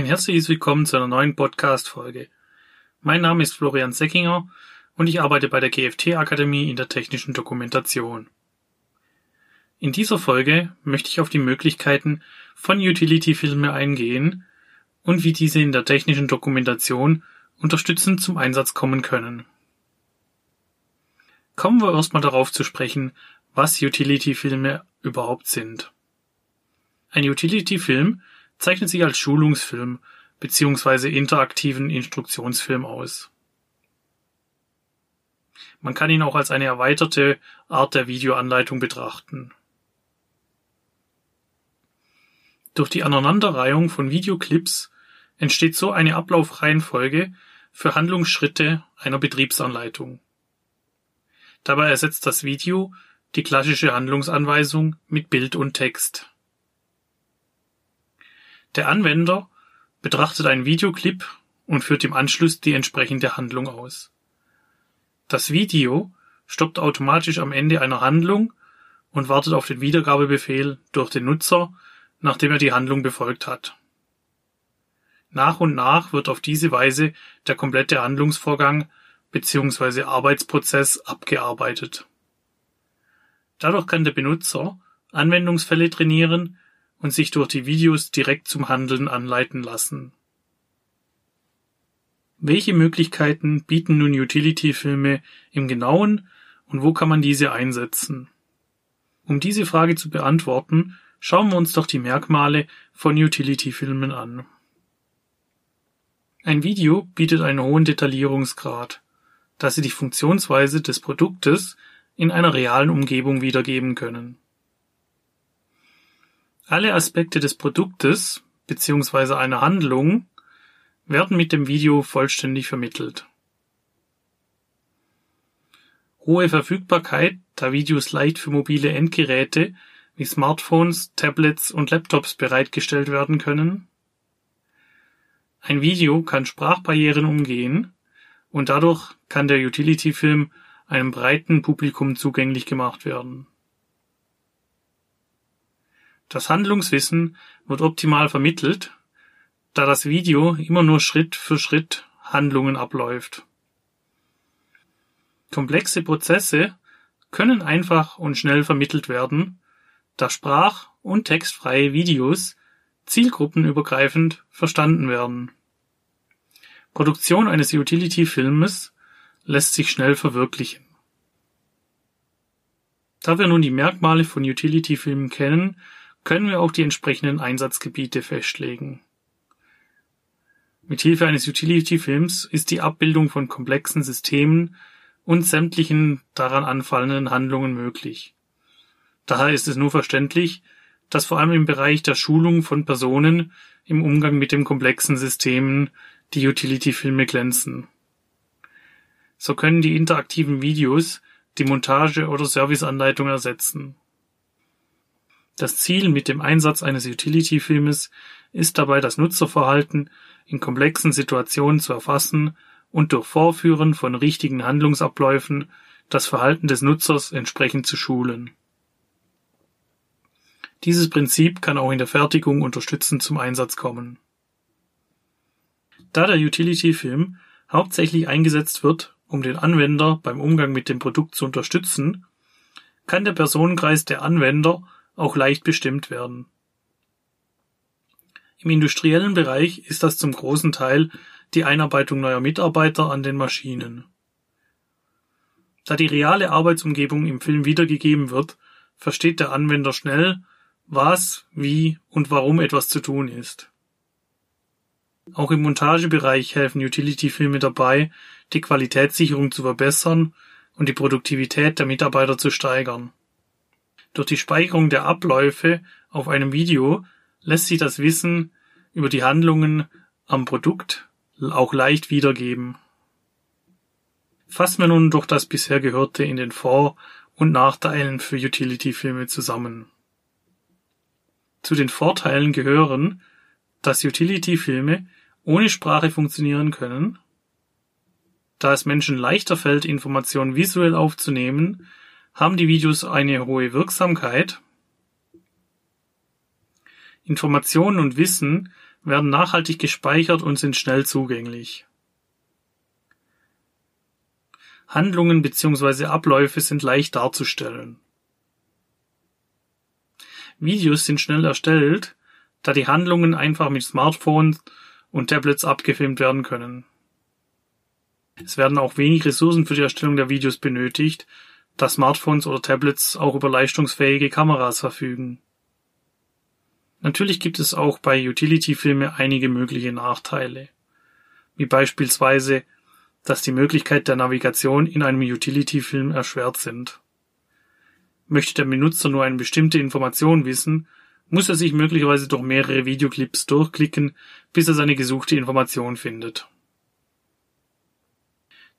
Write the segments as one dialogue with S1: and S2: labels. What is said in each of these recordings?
S1: Ein herzliches Willkommen zu einer neuen Podcast-Folge. Mein Name ist Florian Seckinger und ich arbeite bei der GFT-Akademie in der technischen Dokumentation. In dieser Folge möchte ich auf die Möglichkeiten von Utility-Filme eingehen und wie diese in der technischen Dokumentation unterstützend zum Einsatz kommen können. Kommen wir erstmal darauf zu sprechen, was Utility-Filme überhaupt sind. Ein Utility-Film zeichnet sich als Schulungsfilm bzw. interaktiven Instruktionsfilm aus. Man kann ihn auch als eine erweiterte Art der Videoanleitung betrachten. Durch die Aneinanderreihung von Videoclips entsteht so eine Ablaufreihenfolge für Handlungsschritte einer Betriebsanleitung. Dabei ersetzt das Video die klassische Handlungsanweisung mit Bild und Text. Der Anwender betrachtet einen Videoclip und führt im Anschluss die entsprechende Handlung aus. Das Video stoppt automatisch am Ende einer Handlung und wartet auf den Wiedergabebefehl durch den Nutzer, nachdem er die Handlung befolgt hat. Nach und nach wird auf diese Weise der komplette Handlungsvorgang bzw. Arbeitsprozess abgearbeitet. Dadurch kann der Benutzer Anwendungsfälle trainieren, und sich durch die Videos direkt zum Handeln anleiten lassen. Welche Möglichkeiten bieten nun Utility-Filme im Genauen und wo kann man diese einsetzen? Um diese Frage zu beantworten, schauen wir uns doch die Merkmale von Utility-Filmen an. Ein Video bietet einen hohen Detaillierungsgrad, da sie die Funktionsweise des Produktes in einer realen Umgebung wiedergeben können. Alle Aspekte des Produktes beziehungsweise einer Handlung werden mit dem Video vollständig vermittelt. Hohe Verfügbarkeit, da Videos leicht für mobile Endgeräte wie Smartphones, Tablets und Laptops bereitgestellt werden können. Ein Video kann Sprachbarrieren umgehen und dadurch kann der Utility-Film einem breiten Publikum zugänglich gemacht werden. Das Handlungswissen wird optimal vermittelt, da das Video immer nur Schritt für Schritt Handlungen abläuft. Komplexe Prozesse können einfach und schnell vermittelt werden, da sprach- und textfreie Videos zielgruppenübergreifend verstanden werden. Produktion eines Utility-Filmes lässt sich schnell verwirklichen. Da wir nun die Merkmale von Utility-Filmen kennen, können wir auch die entsprechenden Einsatzgebiete festlegen. Mithilfe eines Utility-Films ist die Abbildung von komplexen Systemen und sämtlichen daran anfallenden Handlungen möglich. Daher ist es nur verständlich, dass vor allem im Bereich der Schulung von Personen im Umgang mit den komplexen Systemen die Utility-Filme glänzen. So können die interaktiven Videos die Montage oder Serviceanleitung ersetzen. Das Ziel mit dem Einsatz eines Utility-Filmes ist dabei das Nutzerverhalten in komplexen Situationen zu erfassen und durch Vorführen von richtigen Handlungsabläufen das Verhalten des Nutzers entsprechend zu schulen. Dieses Prinzip kann auch in der Fertigung unterstützend zum Einsatz kommen. Da der Utility-Film hauptsächlich eingesetzt wird, um den Anwender beim Umgang mit dem Produkt zu unterstützen, kann der Personenkreis der Anwender auch leicht bestimmt werden. Im industriellen Bereich ist das zum großen Teil die Einarbeitung neuer Mitarbeiter an den Maschinen. Da die reale Arbeitsumgebung im Film wiedergegeben wird, versteht der Anwender schnell, was, wie und warum etwas zu tun ist. Auch im Montagebereich helfen Utility-Filme dabei, die Qualitätssicherung zu verbessern und die Produktivität der Mitarbeiter zu steigern. Durch die Speicherung der Abläufe auf einem Video lässt sich das Wissen über die Handlungen am Produkt auch leicht wiedergeben. Fassen wir nun durch das bisher Gehörte in den Vor- und Nachteilen für Utility-Filme zusammen. Zu den Vorteilen gehören, dass Utility-Filme ohne Sprache funktionieren können, da es Menschen leichter fällt, Informationen visuell aufzunehmen, haben die Videos eine hohe Wirksamkeit. Informationen und Wissen werden nachhaltig gespeichert und sind schnell zugänglich. Handlungen bzw. Abläufe sind leicht darzustellen. Videos sind schnell erstellt, da die Handlungen einfach mit Smartphones und Tablets abgefilmt werden können. Es werden auch wenig Ressourcen für die Erstellung der Videos benötigt, da Smartphones oder Tablets auch über leistungsfähige Kameras verfügen. Natürlich gibt es auch bei Utility-Filme einige mögliche Nachteile, wie beispielsweise, dass die Möglichkeit der Navigation in einem Utility-Film erschwert sind. Möchte der Benutzer nur eine bestimmte Information wissen, muss er sich möglicherweise durch mehrere Videoclips durchklicken, bis er seine gesuchte Information findet.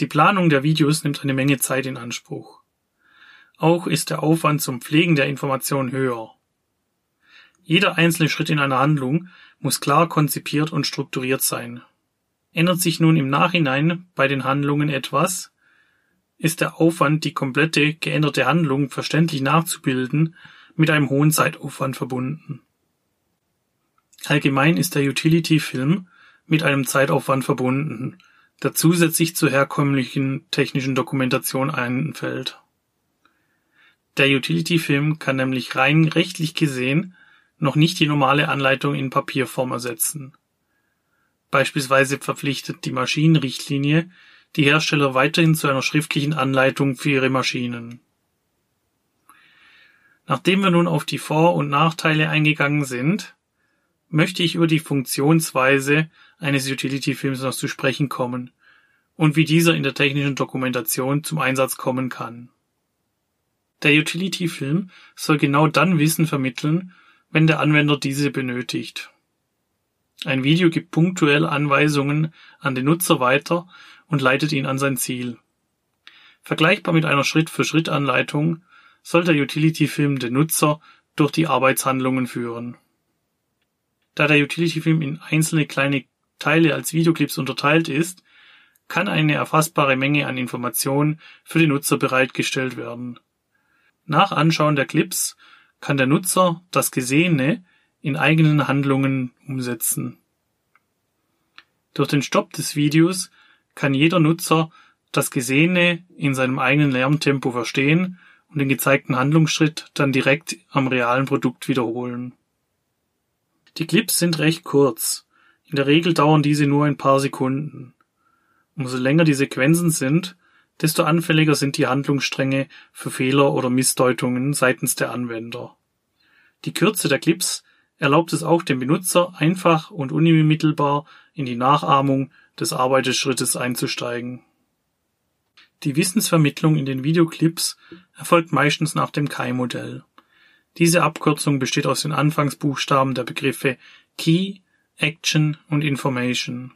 S1: Die Planung der Videos nimmt eine Menge Zeit in Anspruch. Auch ist der Aufwand zum Pflegen der Information höher. Jeder einzelne Schritt in einer Handlung muss klar konzipiert und strukturiert sein. Ändert sich nun im Nachhinein bei den Handlungen etwas, ist der Aufwand, die komplette geänderte Handlung verständlich nachzubilden, mit einem hohen Zeitaufwand verbunden. Allgemein ist der Utility-Film mit einem Zeitaufwand verbunden, der zusätzlich zur herkömmlichen technischen Dokumentation einfällt. Der Utility-Film kann nämlich rein rechtlich gesehen noch nicht die normale Anleitung in Papierform ersetzen. Beispielsweise verpflichtet die Maschinenrichtlinie die Hersteller weiterhin zu einer schriftlichen Anleitung für ihre Maschinen. Nachdem wir nun auf die Vor- und Nachteile eingegangen sind, möchte ich über die Funktionsweise eines Utility-Films noch zu sprechen kommen und wie dieser in der technischen Dokumentation zum Einsatz kommen kann. Der Utility-Film soll genau dann Wissen vermitteln, wenn der Anwender diese benötigt. Ein Video gibt punktuell Anweisungen an den Nutzer weiter und leitet ihn an sein Ziel. Vergleichbar mit einer Schritt-für-Schritt-Anleitung soll der Utility-Film den Nutzer durch die Arbeitshandlungen führen. Da der Utility-Film in einzelne kleine Teile als Videoclips unterteilt ist, kann eine erfassbare Menge an Informationen für den Nutzer bereitgestellt werden. Nach Anschauen der Clips kann der Nutzer das Gesehene in eigenen Handlungen umsetzen. Durch den Stopp des Videos kann jeder Nutzer das Gesehene in seinem eigenen Lerntempo verstehen und den gezeigten Handlungsschritt dann direkt am realen Produkt wiederholen. Die Clips sind recht kurz. In der Regel dauern diese nur ein paar Sekunden. Umso länger die Sequenzen sind, desto anfälliger sind die Handlungsstränge für Fehler oder Missdeutungen seitens der Anwender. Die Kürze der Clips erlaubt es auch dem Benutzer einfach und unmittelbar in die Nachahmung des Arbeitsschrittes einzusteigen. Die Wissensvermittlung in den Videoclips erfolgt meistens nach dem KEI-Modell. Diese Abkürzung besteht aus den Anfangsbuchstaben der Begriffe Key, Action und Information.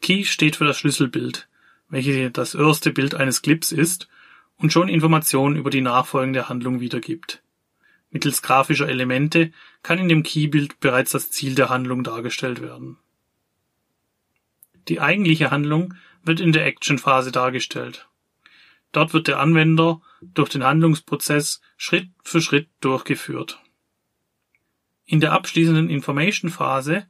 S1: Key steht für das Schlüsselbild, welche das erste Bild eines Clips ist und schon Informationen über die nachfolgende Handlung wiedergibt. Mittels grafischer Elemente kann in dem Keybild bereits das Ziel der Handlung dargestellt werden. Die eigentliche Handlung wird in der Action-Phase dargestellt. Dort wird der Anwender durch den Handlungsprozess Schritt für Schritt durchgeführt. In der abschließenden Information-Phase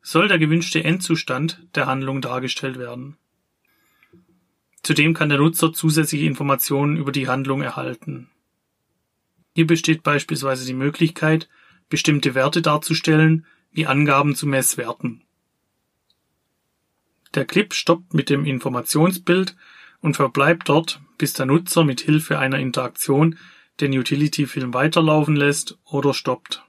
S1: soll der gewünschte Endzustand der Handlung dargestellt werden. Zudem kann der Nutzer zusätzliche Informationen über die Handlung erhalten. Hier besteht beispielsweise die Möglichkeit, bestimmte Werte darzustellen, wie Angaben zu Messwerten. Der Clip stoppt mit dem Informationsbild und verbleibt dort, bis der Nutzer mit Hilfe einer Interaktion den Utility-Film weiterlaufen lässt oder stoppt.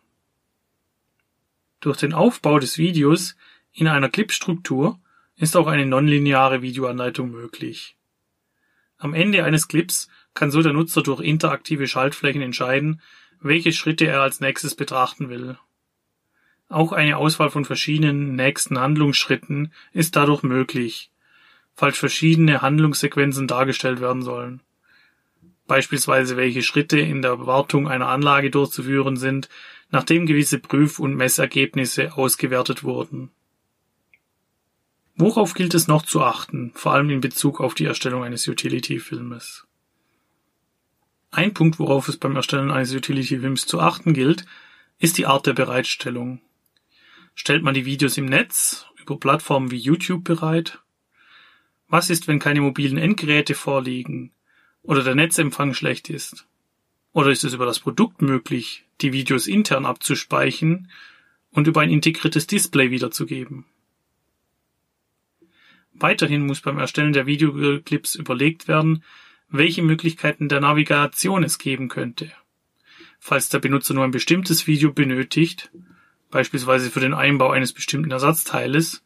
S1: Durch den Aufbau des Videos in einer Clipstruktur ist auch eine nonlineare Videoanleitung möglich. Am Ende eines Clips kann so der Nutzer durch interaktive Schaltflächen entscheiden, welche Schritte er als nächstes betrachten will. Auch eine Auswahl von verschiedenen nächsten Handlungsschritten ist dadurch möglich, falls verschiedene Handlungssequenzen dargestellt werden sollen. Beispielsweise welche Schritte in der Wartung einer Anlage durchzuführen sind, nachdem gewisse Prüf- und Messergebnisse ausgewertet wurden. Worauf gilt es noch zu achten, vor allem in Bezug auf die Erstellung eines Utility-Filmes? Ein Punkt, worauf es beim Erstellen eines Utility-Films zu achten gilt, ist die Art der Bereitstellung. Stellt man die Videos im Netz über Plattformen wie YouTube bereit? Was ist, wenn keine mobilen Endgeräte vorliegen oder der Netzempfang schlecht ist? Oder ist es über das Produkt möglich, die Videos intern abzuspeichern und über ein integriertes Display wiederzugeben? Weiterhin muss beim Erstellen der Videoclips überlegt werden, welche Möglichkeiten der Navigation es geben könnte. Falls der Benutzer nur ein bestimmtes Video benötigt, beispielsweise für den Einbau eines bestimmten Ersatzteiles,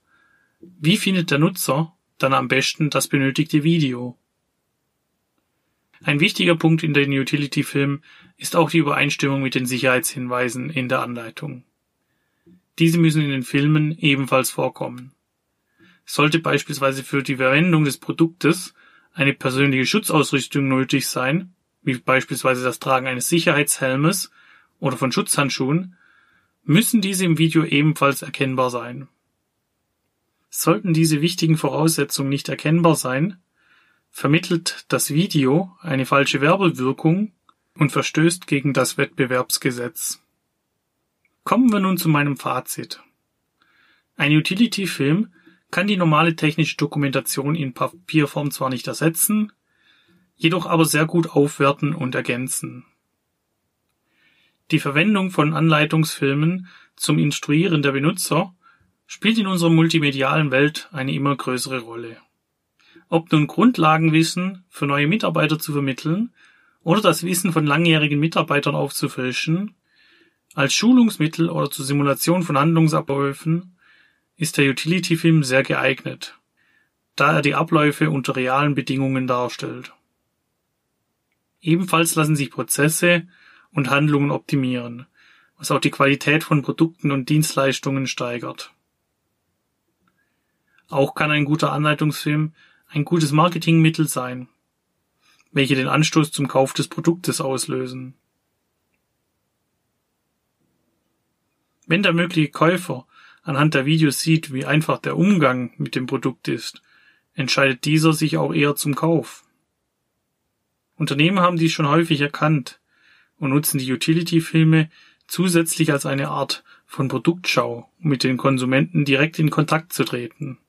S1: wie findet der Nutzer dann am besten das benötigte Video? Ein wichtiger Punkt in den Utility-Filmen ist auch die Übereinstimmung mit den Sicherheitshinweisen in der Anleitung. Diese müssen in den Filmen ebenfalls vorkommen. Sollte beispielsweise für die Verwendung des Produktes eine persönliche Schutzausrüstung nötig sein, wie beispielsweise das Tragen eines Sicherheitshelmes oder von Schutzhandschuhen, müssen diese im Video ebenfalls erkennbar sein. Sollten diese wichtigen Voraussetzungen nicht erkennbar sein, vermittelt das Video eine falsche Werbewirkung und verstößt gegen das Wettbewerbsgesetz. Kommen wir nun zu meinem Fazit. Ein Utility-Film kann die normale technische Dokumentation in Papierform zwar nicht ersetzen, jedoch aber sehr gut aufwerten und ergänzen. Die Verwendung von Anleitungsfilmen zum Instruieren der Benutzer spielt in unserer multimedialen Welt eine immer größere Rolle. Ob nun Grundlagenwissen für neue Mitarbeiter zu vermitteln oder das Wissen von langjährigen Mitarbeitern aufzufrischen, als Schulungsmittel oder zur Simulation von Handlungsabläufen ist der Utility-Film sehr geeignet, da er die Abläufe unter realen Bedingungen darstellt. Ebenfalls lassen sich Prozesse und Handlungen optimieren, was auch die Qualität von Produkten und Dienstleistungen steigert. Auch kann ein guter Anleitungsfilm ein gutes Marketingmittel sein, welche den Anstoß zum Kauf des Produktes auslösen. Wenn der mögliche Käufer anhand der Videos sieht, wie einfach der Umgang mit dem Produkt ist, entscheidet dieser sich auch eher zum Kauf. Unternehmen haben dies schon häufig erkannt und nutzen die Utility-Filme zusätzlich als eine Art von Produktschau, um mit den Konsumenten direkt in Kontakt zu treten.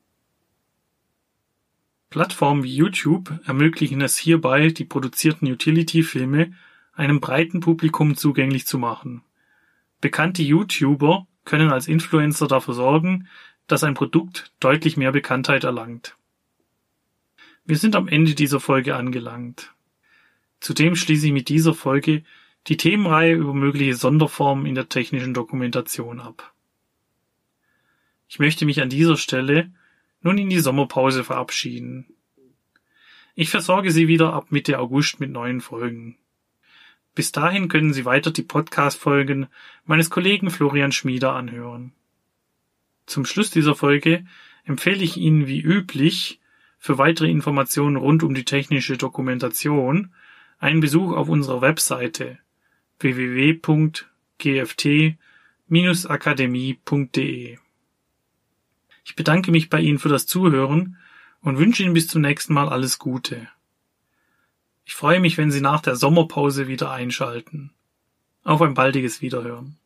S1: Plattformen wie YouTube ermöglichen es hierbei, die produzierten Utility-Filme einem breiten Publikum zugänglich zu machen. Bekannte YouTuber können als Influencer dafür sorgen, dass ein Produkt deutlich mehr Bekanntheit erlangt. Wir sind am Ende dieser Folge angelangt. Zudem schließe ich mit dieser Folge die Themenreihe über mögliche Sonderformen in der technischen Dokumentation ab. Ich möchte mich an dieser Stelle nun in die Sommerpause verabschieden. Ich versorge Sie wieder ab Mitte August mit neuen Folgen. Bis dahin können Sie weiter die Podcast-Folgen meines Kollegen Florian Schmieder anhören. Zum Schluss dieser Folge empfehle ich Ihnen wie üblich für weitere Informationen rund um die technische Dokumentation einen Besuch auf unserer Webseite www.gft-akademie.de. Ich bedanke mich bei Ihnen für das Zuhören und wünsche Ihnen bis zum nächsten Mal alles Gute. Ich freue mich, wenn Sie nach der Sommerpause wieder einschalten. Auf ein baldiges Wiederhören.